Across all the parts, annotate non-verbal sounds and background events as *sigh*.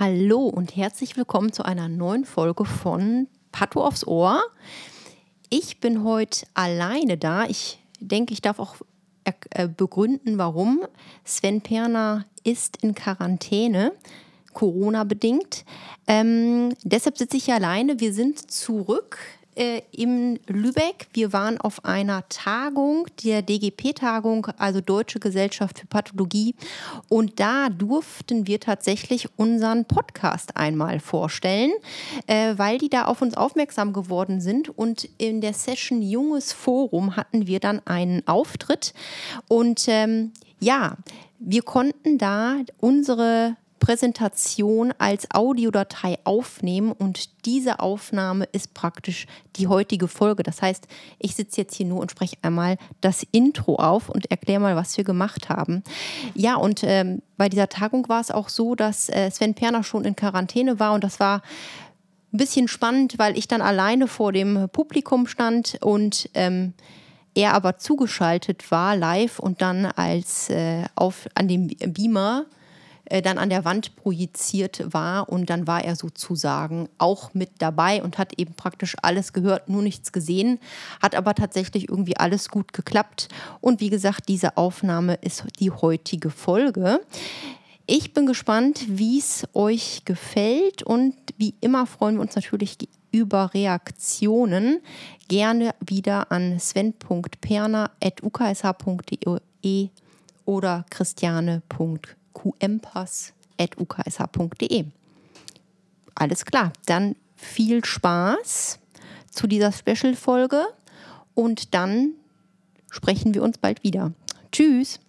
Hallo und herzlich willkommen zu einer neuen Folge von Pato aufs Ohr. Ich bin heute alleine da. Ich denke, ich darf auch äh, begründen, warum. Sven Perner ist in Quarantäne, Corona bedingt. Ähm, deshalb sitze ich hier alleine. Wir sind zurück äh, in Lübeck. Wir waren auf einer Tagung, der DGP-Tagung, also Deutsche Gesellschaft für Pathologie. Und da durften wir tatsächlich unseren Podcast einmal vorstellen, äh, weil die da auf uns aufmerksam geworden sind. Und in der Session Junges Forum hatten wir dann einen Auftritt. Und ähm, ja, wir konnten da unsere Präsentation als Audiodatei aufnehmen und diese Aufnahme ist praktisch die heutige Folge. Das heißt, ich sitze jetzt hier nur und spreche einmal das Intro auf und erkläre mal, was wir gemacht haben. Ja, und ähm, bei dieser Tagung war es auch so, dass äh, Sven Perner schon in Quarantäne war und das war ein bisschen spannend, weil ich dann alleine vor dem Publikum stand und ähm, er aber zugeschaltet war live und dann als äh, auf an dem Beamer äh, dann an der Wand projiziert war und dann war er sozusagen auch mit dabei und hat eben praktisch alles gehört, nur nichts gesehen, hat aber tatsächlich irgendwie alles gut geklappt und wie gesagt, diese Aufnahme ist die heutige Folge. Ich bin gespannt, wie es euch gefällt und wie immer freuen wir uns natürlich über Reaktionen. Gerne wieder an sven.perner.uksh.de oder christiane.de qmpass.uksh.de. Alles klar, dann viel Spaß zu dieser Special-Folge und dann sprechen wir uns bald wieder. Tschüss!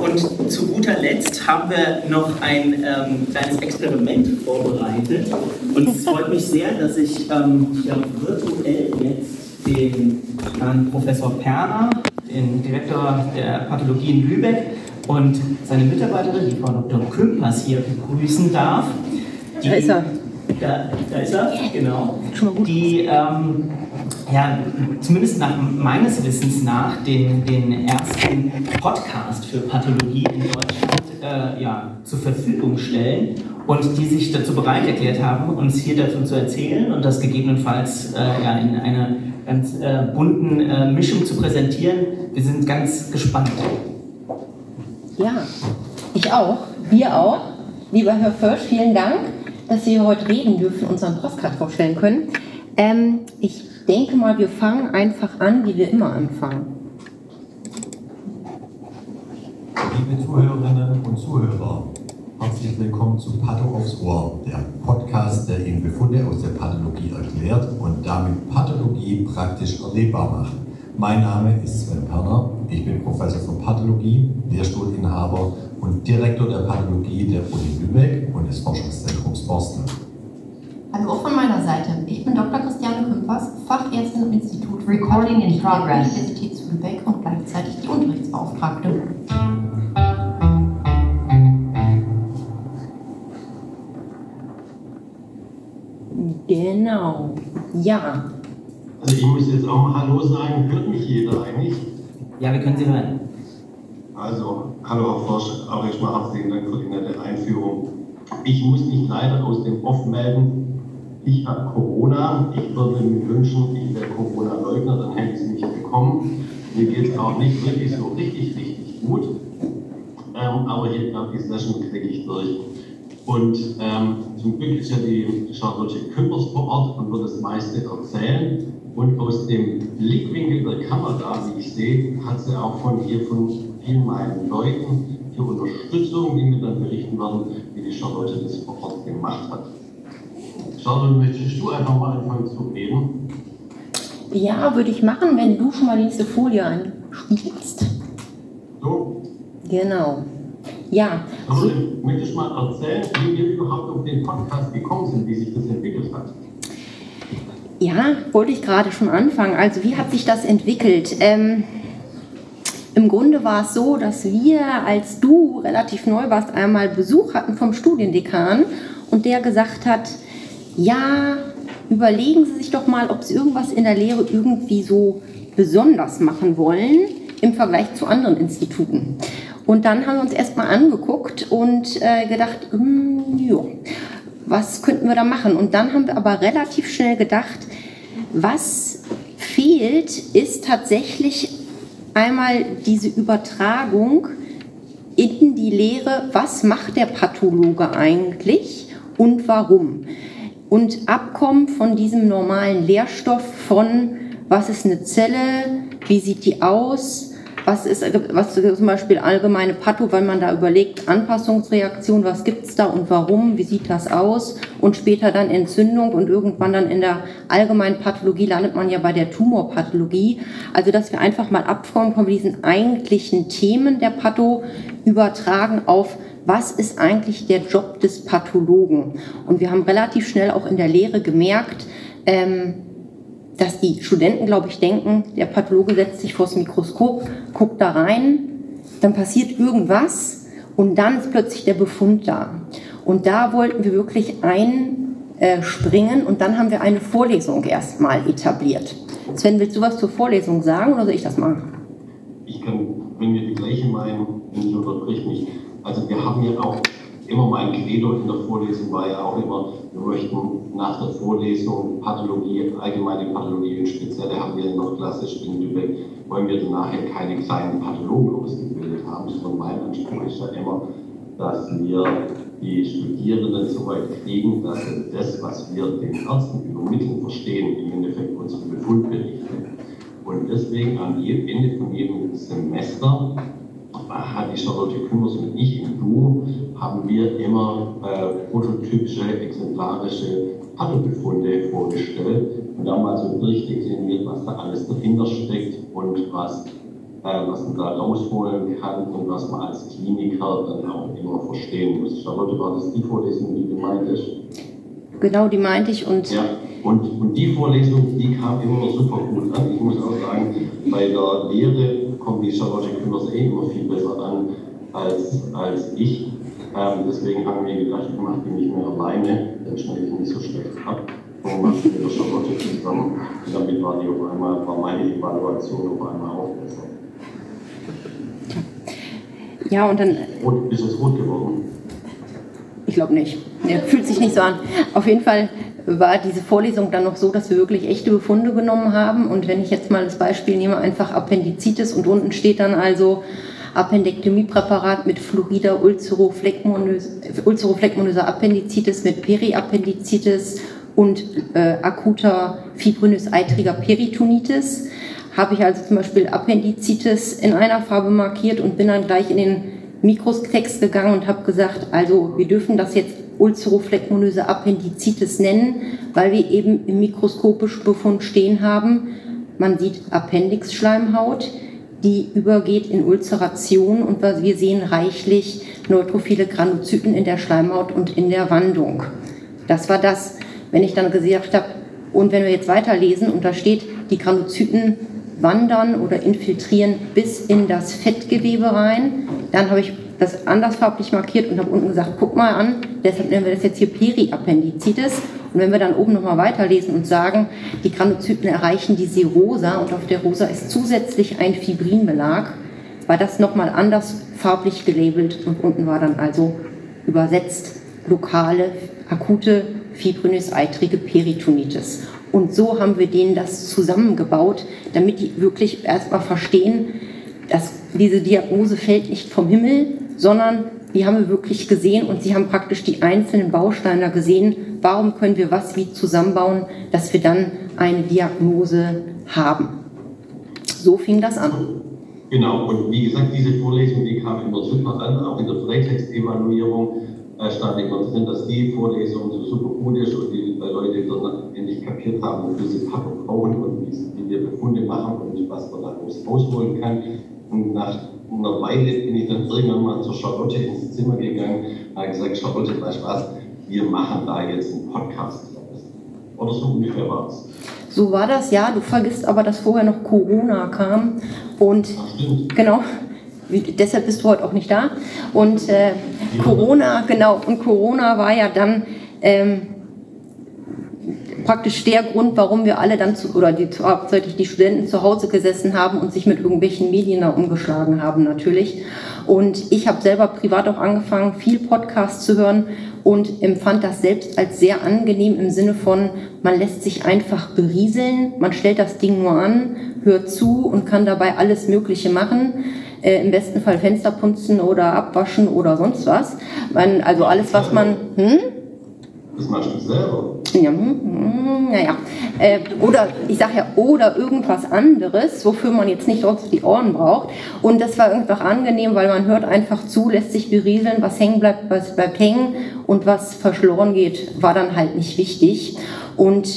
Und zu guter Letzt haben wir noch ein ähm, kleines Experiment vorbereitet. Und es freut mich sehr, dass ich ähm, ja, virtuell jetzt den Herrn Professor Perner, den Direktor der Pathologie in Lübeck, und seine Mitarbeiterin, die Frau Dr. Kümpers, hier begrüßen darf. Die, da ist er. Da, da ist er, genau. Die, ähm, ja, zumindest nach meines Wissens nach, den, den ersten Podcast für Pathologie in Deutschland äh, ja, zur Verfügung stellen und die sich dazu bereit erklärt haben, uns hier davon zu erzählen und das gegebenenfalls äh, ja, in einer ganz äh, bunten äh, Mischung zu präsentieren. Wir sind ganz gespannt. Ja, ich auch. Wir auch. Lieber Herr Försch, vielen Dank, dass Sie heute reden dürfen, unseren Postcard vorstellen können. Ähm, ich denke mal, wir fangen einfach an, wie wir immer anfangen. Liebe Zuhörerinnen und Zuhörer, herzlich willkommen zu Patho aufs Ohr, der Podcast, der Ihnen Befunde aus der Pathologie erklärt und damit Pathologie praktisch erlebbar macht. Mein Name ist Sven Perner, ich bin Professor für Pathologie, Lehrstuhlinhaber und Direktor der Pathologie der Uni Lübeck und des Forschungszentrums Boston. Hallo auch von meiner Seite. Ich bin Dr. Christiane Kümpers, Fachärztin im Institut Recording in Progress der Universität Lübeck und gleichzeitig die Unterrichtsbeauftragte. Ja. Also ich muss jetzt auch mal Hallo sagen. Hört mich jeder eigentlich? Ja, wir können Sie hören. Also, hallo Herr Forsch, auch erstmal herzlichen Dank für die nette Einführung. Ich muss mich leider aus dem Off melden. Ich habe Corona. Ich würde mir wünschen, ich wäre Corona-Leugner, dann hätte ich es nicht bekommen. Mir geht es auch nicht wirklich so richtig, richtig gut. Ähm, aber hier, glaube die Session kriege ich durch. Und ähm, zum Glück ist ja die Charlotte Küppers vor Ort und wird das meiste erzählen. Und aus dem Blickwinkel der Kamera, wie ich sehe, hat sie auch von hier von vielen meinen Leuten für Unterstützung, die mir dann berichten werden, wie die Charlotte das vor Ort gemacht hat. Charlotte, möchtest du einfach mal anfangen zu reden? Ja, würde ich machen, wenn du schon mal die nächste Folie anspielst. So? Genau. Ja. Also, möchtest du mal erzählen, wie wir überhaupt auf den Podcast gekommen sind, wie sich das entwickelt hat? Ja, wollte ich gerade schon anfangen. Also, wie hat sich das entwickelt? Ähm, Im Grunde war es so, dass wir, als du relativ neu warst, einmal Besuch hatten vom Studiendekan und der gesagt hat, ja, überlegen Sie sich doch mal, ob Sie irgendwas in der Lehre irgendwie so besonders machen wollen im Vergleich zu anderen Instituten. Und dann haben wir uns erstmal angeguckt und äh, gedacht, hm, jo, was könnten wir da machen? Und dann haben wir aber relativ schnell gedacht, was fehlt, ist tatsächlich einmal diese Übertragung in die Lehre, was macht der Pathologe eigentlich und warum. Und abkommen von diesem normalen Lehrstoff von, was ist eine Zelle, wie sieht die aus, was ist was zum Beispiel allgemeine Patho, wenn man da überlegt, Anpassungsreaktion, was gibt es da und warum, wie sieht das aus und später dann Entzündung und irgendwann dann in der allgemeinen Pathologie landet man ja bei der Tumorpathologie. Also dass wir einfach mal abkommen von diesen eigentlichen Themen der Patho übertragen auf was ist eigentlich der Job des Pathologen? Und wir haben relativ schnell auch in der Lehre gemerkt, ähm, dass die Studenten, glaube ich, denken, der Pathologe setzt sich vors Mikroskop, guckt da rein, dann passiert irgendwas und dann ist plötzlich der Befund da. Und da wollten wir wirklich einspringen und dann haben wir eine Vorlesung erstmal etabliert. Sven, willst du was zur Vorlesung sagen oder soll ich das machen? Ich kann, wenn wir die gleiche meinen, ich unterbrich mich. Also wir haben ja auch immer mein Credo in der Vorlesung war ja auch immer, wir möchten nach der Vorlesung Pathologie, allgemeine Pathologie und spezielle haben wir noch klassisch in Lübeck, wollen wir dann nachher keine kleinen Pathologen ausgebildet haben, sondern mein Anspruch ist ja immer, dass wir die Studierenden so weit kriegen, dass sie das, was wir den Ärzten übermitteln, verstehen, im Endeffekt unsere Befundberichte. Und deswegen am Ende von jedem Semester hat die Charlotte Kümmers und ich und du, haben wir immer äh, prototypische, exemplarische Paddelbefunde vorgestellt und da mal so durchdekliniert, was da alles dahinter steckt und was, äh, was man da rausholen kann und was man als Kliniker dann auch immer verstehen muss. Charlotte, war das die Vorlesung, die du meintest? Genau, die meinte ich und. Ja, und, und die Vorlesung, die kam immer super gut an. Ich muss auch sagen, bei der Lehre kommt die Charlotte Kümmers eh immer viel besser an als, als ich. Ähm, deswegen haben wir gedacht, ich mache die nicht mehr alleine, dann schneide ich nicht so schlecht ab. Und mache mit der Charlotte zusammen. Und damit war, die auf einmal, war meine Evaluation auf einmal auch besser. Ja, und dann. Rot, ist es rot geworden? Ich glaube nicht. Ja, fühlt sich nicht so an. Auf jeden Fall war diese Vorlesung dann noch so, dass wir wirklich echte Befunde genommen haben. Und wenn ich jetzt mal das Beispiel nehme, einfach Appendizitis und unten steht dann also Appendektomiepräparat mit Fluorida ulcerofleckmonöser Appendizitis mit Periappendizitis und äh, akuter fibrinös-eitriger Peritonitis. Habe ich also zum Beispiel Appendizitis in einer Farbe markiert und bin dann gleich in den Mikrotext gegangen und habe gesagt, also wir dürfen das jetzt ulcerofleckmonöse Appendizitis nennen, weil wir eben im mikroskopischen Befund stehen haben. Man sieht Appendixschleimhaut, die übergeht in Ulceration und wir sehen reichlich neutrophile Granuzyten in der Schleimhaut und in der Wandung. Das war das, wenn ich dann gesagt habe, und wenn wir jetzt weiterlesen und da steht, die Granuzyten wandern oder infiltrieren bis in das Fettgewebe rein, dann habe ich das andersfarblich markiert und habe unten gesagt, guck mal an, deshalb nennen wir das jetzt hier Periappendizitis. Und wenn wir dann oben nochmal weiterlesen und sagen, die Granuzyten erreichen die Serosa und auf der Rosa ist zusätzlich ein Fibrinbelag, war das nochmal anders farblich gelabelt und unten war dann also übersetzt lokale, akute fibrinös-eitrige Peritonitis. Und so haben wir denen das zusammengebaut, damit die wirklich erstmal verstehen, dass diese Diagnose fällt nicht vom Himmel, sondern die haben wir wirklich gesehen und sie haben praktisch die einzelnen Bausteine gesehen, warum können wir was wie zusammenbauen, dass wir dann eine Diagnose haben. So fing das an. Genau, und wie gesagt, diese Vorlesung, die kam immer super an, auch in der Freitextevaluierung äh, stand immer drin, dass die Vorlesung so super gut ist und die Leute dann endlich kapiert haben, wie sie Packung brauchen und wie, wir Befunde machen und was man daraus rausholen kann. Und nach einer Weile bin ich dann irgendwann mal zur Charlotte ins Zimmer gegangen und habe gesagt, Charlotte, du was, wir machen da jetzt einen Podcast Oder so ungefähr war es. So war das, ja. Du vergisst aber, dass vorher noch Corona kam. Und Ach, genau, deshalb bist du heute auch nicht da. Und äh, Corona, genau, und Corona war ja dann ähm, praktisch der Grund, warum wir alle dann zu, oder die, hauptsächlich die Studenten zu Hause gesessen haben und sich mit irgendwelchen Medien da umgeschlagen haben natürlich. Und ich habe selber privat auch angefangen, viel Podcasts zu hören und empfand das selbst als sehr angenehm im Sinne von, man lässt sich einfach berieseln, man stellt das Ding nur an, hört zu und kann dabei alles Mögliche machen. Äh, Im besten Fall Fenster putzen oder abwaschen oder sonst was. Man, also alles, was man. Hm? Das machst du selber. Ja, hm, hm, naja. Äh, oder ich sage ja, oder irgendwas anderes, wofür man jetzt nicht sonst die Ohren braucht. Und das war einfach angenehm, weil man hört einfach zu, lässt sich berieseln, was hängen bleibt, was bleibt hängen und was verschloren geht, war dann halt nicht wichtig. Und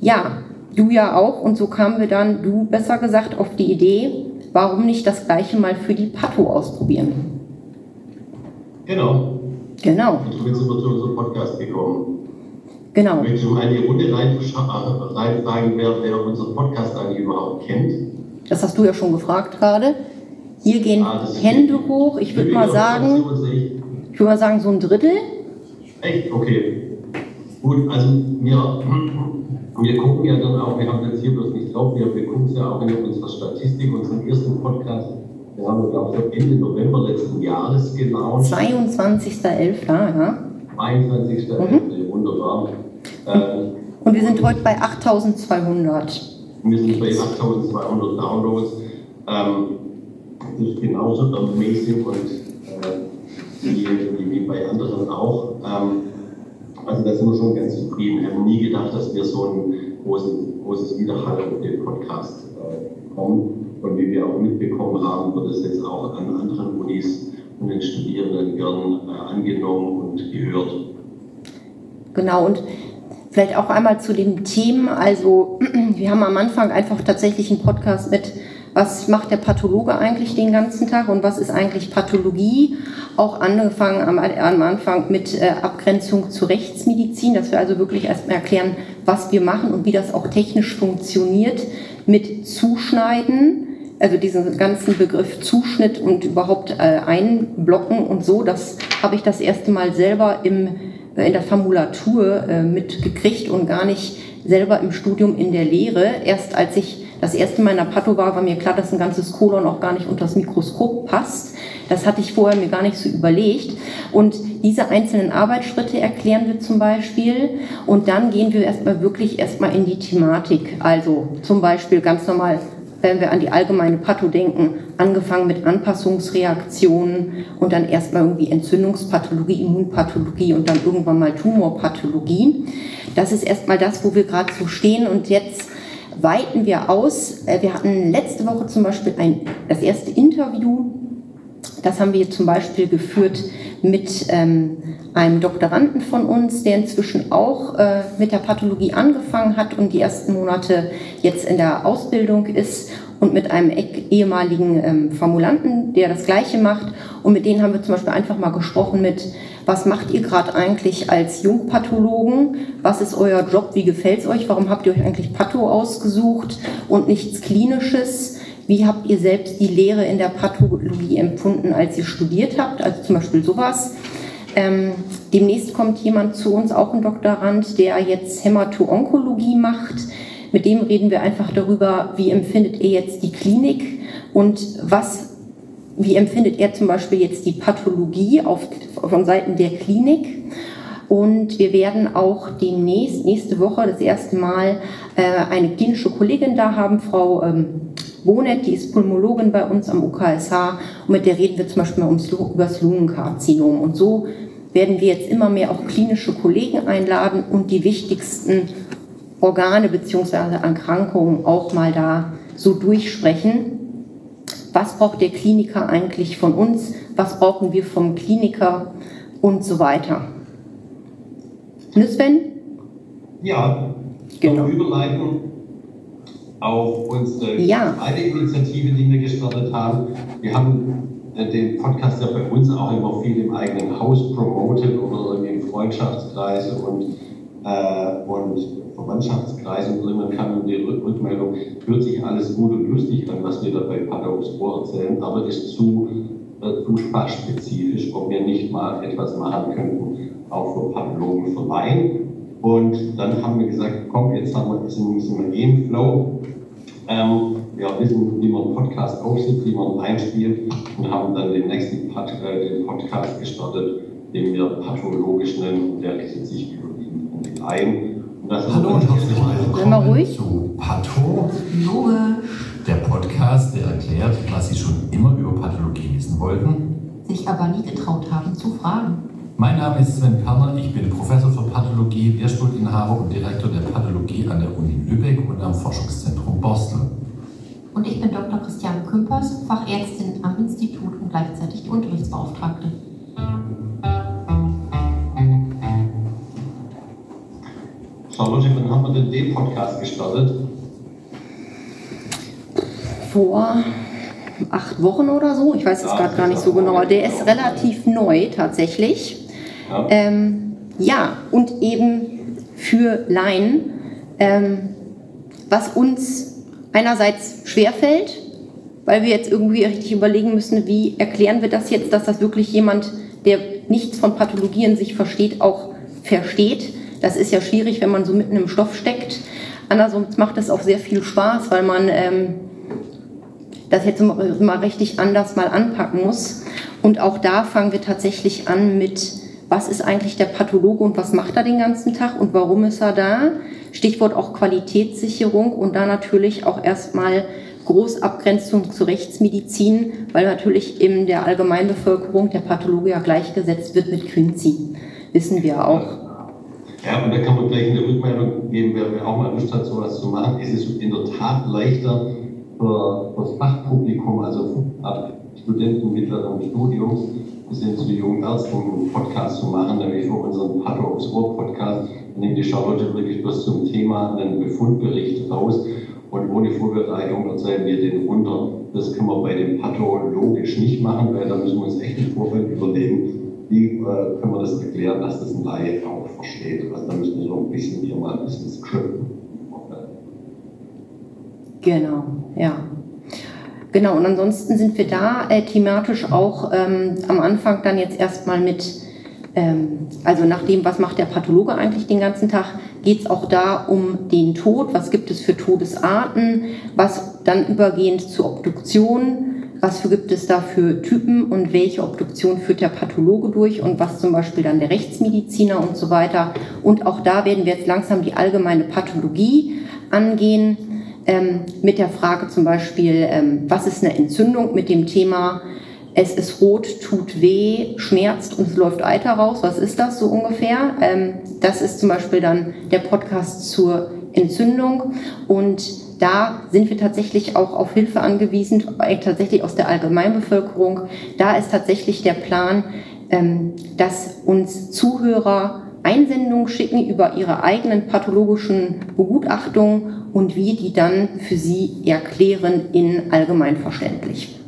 ja, du ja auch. Und so kamen wir dann, du besser gesagt, auf die Idee, warum nicht das gleiche mal für die Pato ausprobieren? Genau. Genau. Und somit sind wir zu unserem Podcast gekommen. Genau. Ich möchte mal in die Runde reinfragen, wer, wer unseren Podcast eigentlich überhaupt kennt. Das hast du ja schon gefragt gerade. Hier gehen ah, Hände hoch. Ich würde mal sagen, ich würde mal sagen so ein Drittel. Echt? Okay. Gut, also wir, *clears throat* wir gucken ja dann auch, wir haben jetzt hier bloß nicht drauf, wir, wir gucken es ja auch in unserer Statistik, unseren ersten Podcast. Wir haben, glaube ich, Ende November letzten Jahres gelauncht. 22.11., ja. 22.11., mhm. wunderbar. Ähm, und wir sind heute bei 8200. Wir sind bei 8200 Downloads. Ähm, das ist genauso amazing und äh, wie, wie, bei anderen auch. Ähm, also da sind wir schon ganz zufrieden. Wir haben nie gedacht, dass wir so ein großen, großes Widerhall auf den Podcast äh, kommen. Und wie wir auch mitbekommen haben, wird es jetzt auch an anderen Unis und den Studierenden gern äh, angenommen und gehört. Genau, und Vielleicht auch einmal zu den Themen. Also *clears throat* wir haben am Anfang einfach tatsächlich einen Podcast mit, was macht der Pathologe eigentlich den ganzen Tag und was ist eigentlich Pathologie. Auch angefangen am, am Anfang mit äh, Abgrenzung zur Rechtsmedizin, dass wir also wirklich erstmal erklären, was wir machen und wie das auch technisch funktioniert mit Zuschneiden also diesen ganzen Begriff Zuschnitt und überhaupt äh, einblocken und so, das habe ich das erste Mal selber im in der Formulatur äh, mitgekriegt und gar nicht selber im Studium in der Lehre. Erst als ich das erste Mal in der Patho war, war mir klar, dass ein ganzes Kolon auch gar nicht unter das Mikroskop passt. Das hatte ich vorher mir gar nicht so überlegt. Und diese einzelnen Arbeitsschritte erklären wir zum Beispiel. Und dann gehen wir erstmal wirklich erstmal in die Thematik. Also zum Beispiel ganz normal wenn wir an die allgemeine Patho denken, angefangen mit Anpassungsreaktionen und dann erstmal irgendwie Entzündungspathologie, Immunpathologie und dann irgendwann mal Tumorpathologie. Das ist erstmal das, wo wir gerade so stehen und jetzt weiten wir aus. Äh, wir hatten letzte Woche zum Beispiel ein, das erste Interview. Das haben wir zum Beispiel geführt mit ähm, einem Doktoranden von uns, der inzwischen auch äh, mit der Pathologie angefangen hat und die ersten Monate jetzt in der Ausbildung ist und mit einem ehemaligen ähm, Formulanten, der das Gleiche macht. Und mit denen haben wir zum Beispiel einfach mal gesprochen mit, was macht ihr gerade eigentlich als Jungpathologen? Was ist euer Job? Wie gefällt es euch? Warum habt ihr euch eigentlich Patho ausgesucht und nichts Klinisches? Wie habt ihr selbst die Lehre in der Pathologie empfunden, als ihr studiert habt? Also zum Beispiel sowas. Ähm, demnächst kommt jemand zu uns, auch ein Doktorand, der jetzt Hämato-Onkologie macht. Mit dem reden wir einfach darüber, wie empfindet er jetzt die Klinik und was, wie empfindet er zum Beispiel jetzt die Pathologie auf, von Seiten der Klinik. Und wir werden auch demnächst, nächste Woche, das erste Mal äh, eine klinische Kollegin da haben, Frau ähm, Bonet, die ist Pulmologin bei uns am UKSH und mit der reden wir zum Beispiel mal ums, über das Lungenkarzinom. Und so werden wir jetzt immer mehr auch klinische Kollegen einladen und die wichtigsten Organe bzw. Erkrankungen auch mal da so durchsprechen. Was braucht der Kliniker eigentlich von uns? Was brauchen wir vom Kliniker und so weiter? Ne Sven? Ja, genau. Überleiten auf unsere ja. zweite Initiative, die wir gestartet haben. Wir haben äh, den Podcast ja bei uns auch immer viel im eigenen Haus promotet oder irgendwie im Freundschaftskreis und, äh, und Verwandtschaftskreisen und man kam die Rückmeldung, hört sich alles gut und lustig an, was wir da bei Pathos erzählen, aber ist zu, äh, zu fachspezifisch, ob wir nicht mal etwas machen könnten, auch für Pathologen verleihen Und dann haben wir gesagt, komm, jetzt haben wir, sind wir eh im Flow. Ähm, wir wissen, wie man einen Podcast aufsetzt, wie man einspielt und haben dann den nächsten Pod, äh, den Podcast gestartet, den wir pathologisch nennen. Der richtet sich überwiegend um die Laien. Hallo und herzlich willkommen zu Pathologe, der Podcast, der erklärt, was Sie schon immer über Pathologie wissen wollten, sich aber nie getraut haben zu fragen. Mein Name ist Sven Perner, ich bin Professor für Pathologie, Lehrstuhlinhaber und Direktor der Pathologie an der Uni Lübeck und am Forschungszentrum Borstel. Und ich bin Dr. Christiane Kümpers, Fachärztin am Institut und gleichzeitig die Unterrichtsbeauftragte. Charlotte, wann haben wir denn den Podcast gestartet? Vor acht Wochen oder so. Ich weiß es ja, gerade gar nicht so genau. Der ist relativ neu tatsächlich. Ja, ähm, ja und eben für Laien, ähm, was uns einerseits schwerfällt, weil wir jetzt irgendwie richtig überlegen müssen, wie erklären wir das jetzt, dass das wirklich jemand, der nichts von Pathologie in sich versteht, auch versteht. Das ist ja schwierig, wenn man so mitten im Stoff steckt. Andererseits macht es auch sehr viel Spaß, weil man ähm, das jetzt mal richtig anders mal anpacken muss. Und auch da fangen wir tatsächlich an mit was ist eigentlich der Pathologe und was macht er den ganzen Tag und warum ist er da? Stichwort auch Qualitätssicherung und da natürlich auch erstmal Großabgrenzung zur Rechtsmedizin, weil natürlich in der Allgemeinbevölkerung der Pathologe ja gleichgesetzt wird mit Quincy. Wissen wir auch. Ja, und da kann man gleich eine Rückmeldung geben, wer auch mal Lust hat, sowas zu machen. Es ist in der Tat leichter für das Fachpublikum, also ab Studenten mittleren Studiums, hin zu jungen Ärzten einen Podcast zu machen, nämlich für unseren Pato aufs Ohr Podcast. Da nimmt die Charlotte wirklich bloß zum Thema einen Befundbericht raus und ohne Vorbereitung erzählen wir den runter. Das können wir bei dem Pato logisch nicht machen, weil da müssen wir uns echt im Vorfeld überlegen, wie äh, können wir das erklären, dass das ein Laie auch versteht. Also da müssen wir so ein bisschen hier mal ein bisschen scripten. Genau, ja. Genau, und ansonsten sind wir da äh, thematisch auch ähm, am Anfang dann jetzt erstmal mit, ähm, also nach dem, was macht der Pathologe eigentlich den ganzen Tag, geht es auch da um den Tod, was gibt es für Todesarten, was dann übergehend zur Obduktion, was für gibt es da für Typen? Und welche Obduktion führt der Pathologe durch? Und was zum Beispiel dann der Rechtsmediziner und so weiter. Und auch da werden wir jetzt langsam die allgemeine Pathologie angehen ähm, mit der Frage zum Beispiel, ähm, was ist eine Entzündung mit dem Thema, es ist rot, tut weh, schmerzt und es läuft Eiter raus. Was ist das so ungefähr? Ähm, das ist zum Beispiel dann der Podcast zur Entzündung und da sind wir tatsächlich auch auf Hilfe angewiesen, äh, tatsächlich aus der Allgemeinbevölkerung. Da ist tatsächlich der Plan, ähm, dass uns Zuhörer Einsendungen schicken über ihre eigenen pathologischen Begutachtungen und wir die dann für sie erklären in allgemeinverständlich.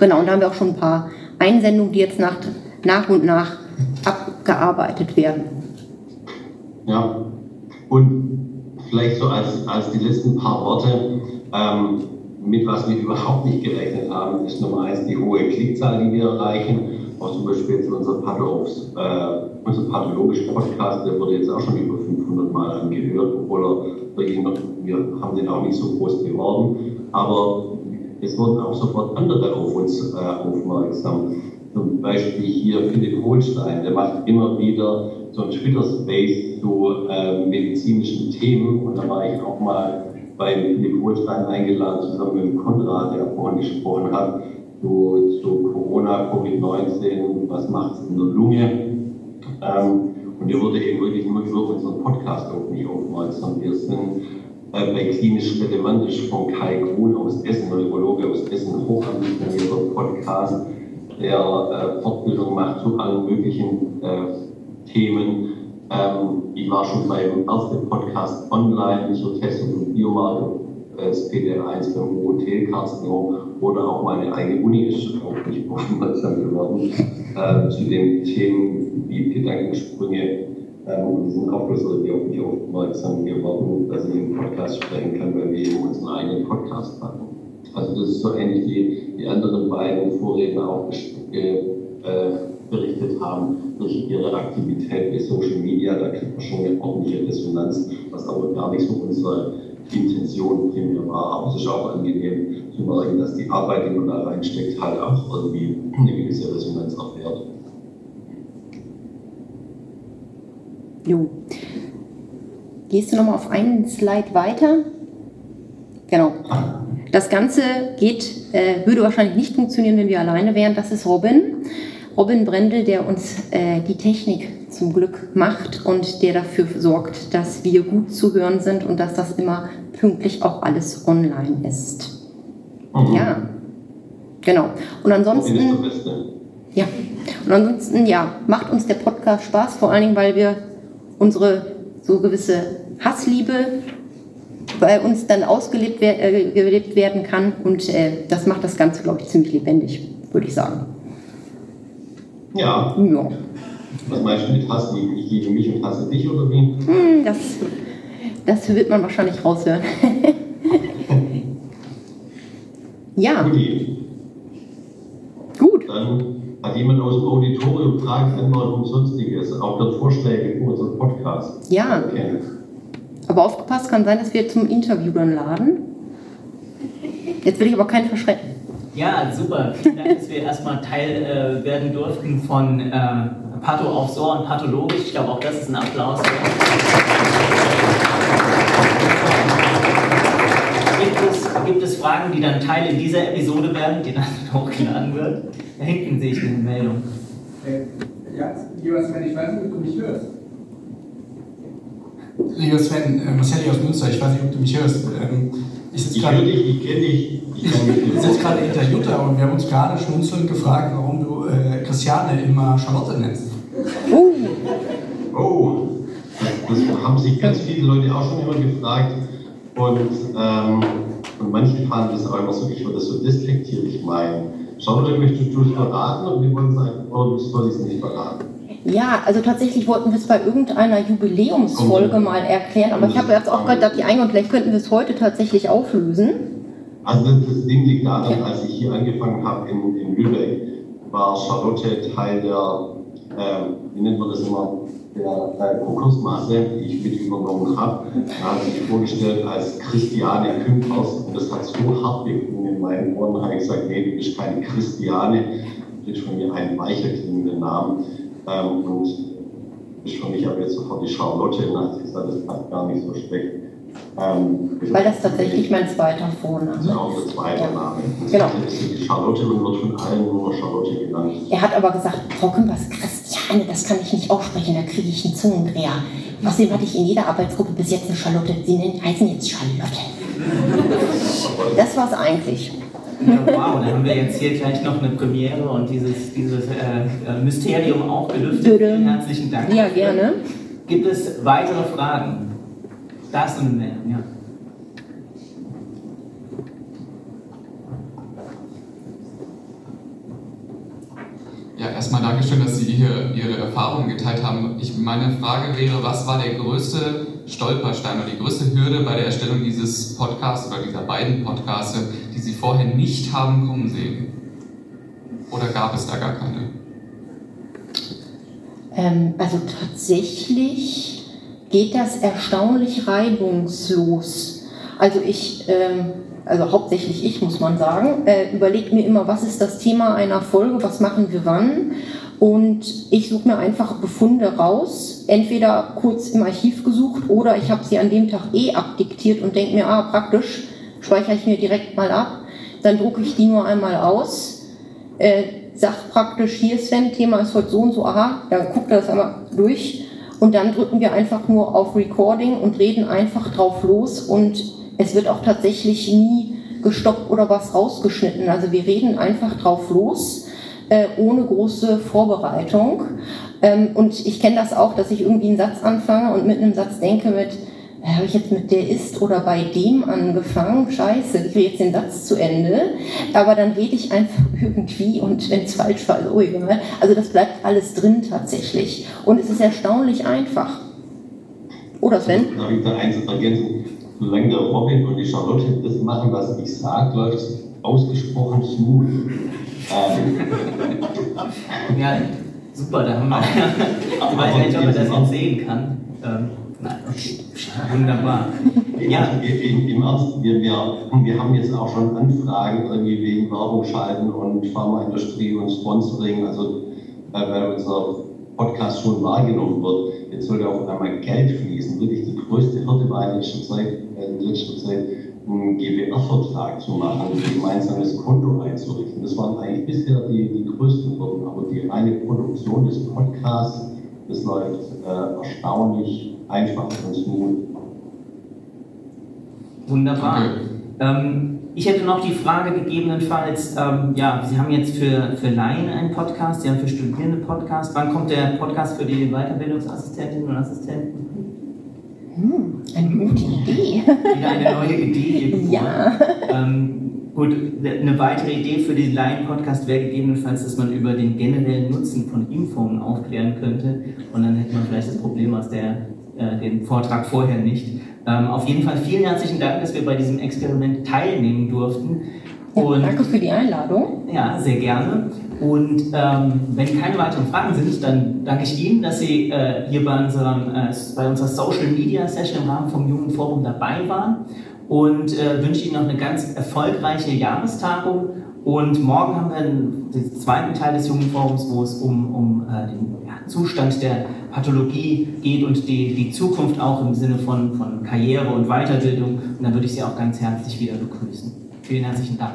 Genau, und da haben wir auch schon ein paar Einsendungen, die jetzt nach, nach und nach abgearbeitet werden. Ja, und vielleicht so als, als die letzten paar Worte, ähm, mit was wir überhaupt nicht gerechnet haben, ist Nummer eins die hohe Klickzahl, die wir erreichen auch zum Beispiel jetzt unser, Pathos, äh, unser pathologischer Podcast, der wurde jetzt auch schon über 500 Mal angehört, obwohl er wirklich noch, wir haben den auch nicht so groß beworben, aber es wurden auch sofort andere auf uns äh, aufmerksam. Zum Beispiel hier Philipp Holstein, der macht immer wieder so ein Twitter-Space zu äh, medizinischen Themen. Und da war ich auch mal bei Philipp Holstein eingeladen, zusammen mit Konrad, der vorhin gesprochen hat zu, zu Corona, Covid-19, was macht es in der Lunge. Ähm, und ihr wurde eben wirklich immer über unseren Podcast auf mich aufmerksam. Wir sind äh, bei klinisch relevantisch von Kai Grun aus Essen, Neurologe aus Essen, hochambitionierter Podcast, der äh, Fortbildung macht zu allen möglichen äh, Themen. Ähm, ich war schon beim ersten Podcast online zur Testung von Biomarker das PDR1 beim OT-Karzinom oder auch meine eigene Uni ist auf mich aufmerksam geworden äh, zu den Themen wie Gedankensprünge. Ähm, und die sind auch bloß irgendwie auf mich aufmerksam geworden, dass ich im Podcast sprechen kann, weil wir eben unseren eigenen Podcast hatten. Also das ist so ähnlich wie die anderen beiden Vorredner auch äh, berichtet haben, durch ihre Aktivität bei Social Media, da kriegt man schon eine ordentliche Resonanz, was aber gar nicht so Intention primär war. Aber es ist auch angenehm zu merken, dass die Arbeit, die man da reinsteckt, halt auch irgendwie eine gewisse Resonanz erfährt. Jo. Gehst du nochmal auf einen Slide weiter? Genau. Das Ganze geht, äh, würde wahrscheinlich nicht funktionieren, wenn wir alleine wären. Das ist Robin. Robin Brendel, der uns äh, die Technik zum Glück macht und der dafür sorgt, dass wir gut zu hören sind und dass das immer pünktlich auch alles online ist. Mhm. Ja, genau. Und ansonsten. Ja, und ansonsten, ja, macht uns der Podcast Spaß, vor allen Dingen, weil wir unsere so gewisse Hassliebe bei uns dann ausgelebt äh, werden kann und äh, das macht das Ganze, glaube ich, ziemlich lebendig, würde ich sagen. Ja. ja. Was meinst du mit Hass? Ich gebe mich und hasse dich oder wie? Hm, das, das wird man wahrscheinlich raushören. *laughs* ja. Guti. Gut. Dann hat jemand aus dem Auditorium Fragen, Anmerkungen, sonstiges, auch dort Vorschläge für unseren Podcast. Ja. Okay. Aber aufgepasst, kann sein, dass wir zum Interview dann laden. Jetzt will ich aber keinen verschrecken. Ja, super. Vielen Dank, dass wir erstmal Teil äh, werden durften von äh, Patho aufs Ohr und pathologisch. Ich glaube, auch das ist ein Applaus. Gibt es, gibt es Fragen, die dann Teil in dieser Episode werden, die dann *laughs* hochgeladen wird? Da hinten sehe ich eine Meldung. Äh, ja, lieber Sven, ich weiß nicht, ob du mich hörst. Lieber Sven, äh, Marcelli aus Münster, ich weiß nicht, ob du mich hörst. Ähm, ich sitze gerade. Ich kenne dich. Ich, ich sitze gerade hinter Jutta und wir haben uns gerade schmunzelnd gefragt, warum du äh, Christiane immer Charlotte nennst. Oh! Oh! Das haben sich ganz viele Leute auch schon immer gefragt. Und, ähm, und manche fanden das auch immer so, ich würde das so despektierlich meinen. Charlotte, möchtest du es verraten oder, wir wollen sagen, oder soll ich es nicht verraten? Ja, also tatsächlich wollten wir es bei irgendeiner Jubiläumsfolge mal erklären, aber ich habe jetzt auch gerade die Eingang, vielleicht könnten wir es heute tatsächlich auflösen. Also das Ding liegt daran, ja. als ich hier angefangen habe in, in Lübeck, war Charlotte Teil der, äh, wie nennt man das immer, der äh, Konkursmasse, die ich mit übernommen habe. Da hat sich vorgestellt als Christiane Kümpers und das hat so hart geklungen in meinen Ohren, da habe ich gesagt, nee, du bist keine Christiane, du bist von mir einen weicher klingenden Namen. Ähm, und ich für mich aber jetzt sofort die Charlotte hat gesagt, das passt gar nicht so schlecht. Ähm, Weil das tatsächlich mein zweiter Vorname ist. Das ist auch der zweite ja. Name. Genau. Die Charlotte und wird von allen nur Charlotte genannt. Er hat aber gesagt, Frau Kümpers, Christiane, das kann ich nicht aussprechen, da kriege ich einen Zungendreher. Außerdem hatte ich in jeder Arbeitsgruppe bis jetzt eine Charlotte. Sie nennen, heißen jetzt Charlotte. *laughs* das war es eigentlich. Ja, wow, dann haben wir jetzt hier gleich noch eine Premiere und dieses, dieses äh, äh Mysterium auch gelüftet. Vielen herzlichen Dank. Ja, gerne. Gibt es weitere Fragen? Da ist eine Meldung, ja. Ja, erstmal Dankeschön, dass Sie hier Ihre Erfahrungen geteilt haben. Ich, meine Frage wäre, was war der größte Stolperstein oder die größte Hürde bei der Erstellung dieses Podcasts oder dieser beiden Podcasts, die Sie vorher nicht haben kommen sehen? Oder gab es da gar keine? Ähm, also tatsächlich geht das erstaunlich reibungslos. Also ich, ähm, also hauptsächlich ich muss man sagen, äh, überlege mir immer, was ist das Thema einer Folge, was machen wir wann und ich suche mir einfach Befunde raus, entweder kurz im Archiv gesucht oder ich habe sie an dem Tag eh abdiktiert und denke mir, ah, praktisch, speichere ich mir direkt mal ab. Dann drucke ich die nur einmal aus, äh, sag praktisch, hier Sven, Thema ist heute so und so, aha, dann guckt er das einmal durch und dann drücken wir einfach nur auf Recording und reden einfach drauf los und es wird auch tatsächlich nie gestoppt oder was rausgeschnitten. Also wir reden einfach drauf los äh, ohne große Vorbereitung. Ähm, und ich kenne das auch, dass ich irgendwie einen Satz anfange und mit einem Satz denke mit, habe ich jetzt mit der ist oder bei dem angefangen? Scheiße, ich will jetzt den Satz zu Ende. Aber dann rede ich einfach *laughs* irgendwie und wenn es falsch war, so egal. Also das bleibt alles drin tatsächlich. Und es ist erstaunlich einfach. Oder Sven? Darf ich da eins ergänzen? solange der Robin und die Charlotte das machen, was ich sage, läuft es ausgesprochen smooth. Ähm, ja, super, da haben wir. *laughs* ich weiß nicht, ob man das jetzt sehen kann. Ähm, nein, okay. Wunderbar. Ja, im, Ernst, wir, wir, wir haben jetzt auch schon Anfragen irgendwie wegen Werbung schalten und Pharmaindustrie und Sponsoring, also weil unser Podcast schon wahrgenommen wird. Jetzt soll ja auch einmal Geld fließen. Wirklich die größte Hürde war in letzter Zeit, äh, in letzter Zeit einen GBR-Vertrag zu machen, ein gemeinsames Konto einzurichten. Das waren eigentlich bisher die, die größten Hürden, aber die reine Produktion des Podcasts, das läuft äh, erstaunlich einfach und smooth. Wunderbar. Ähm, ich hätte noch die Frage gegebenenfalls, ähm, ja, Sie haben jetzt für, für Laien einen Podcast, Sie haben für Studierende einen Podcast. Wann kommt der Podcast für die Weiterbildungsassistentinnen und Assistenten? Hm, eine gute Idee. Wieder eine neue Idee. Irgendwo. Ja. Ähm, gut, eine weitere Idee für den Laien-Podcast wäre gegebenenfalls, dass man über den generellen Nutzen von Impfungen aufklären könnte. Und dann hätte man vielleicht das Problem aus der, äh, dem Vortrag vorher nicht. Ähm, auf jeden Fall vielen herzlichen Dank, dass wir bei diesem Experiment teilnehmen durften. Und, danke für die Einladung. Ja, sehr gerne. Und ähm, wenn keine weiteren Fragen sind, dann danke ich Ihnen, dass Sie äh, hier bei, unserem, äh, bei unserer Social Media Session im Rahmen vom Jungen Forum dabei waren und äh, wünsche Ihnen noch eine ganz erfolgreiche Jahrestagung. Und morgen haben wir den zweiten Teil des Jungen Forums, wo es um, um äh, den ja, Zustand der Pathologie geht und die, die Zukunft auch im Sinne von, von Karriere und Weiterbildung. Und dann würde ich Sie auch ganz herzlich wieder begrüßen. Vielen herzlichen Dank.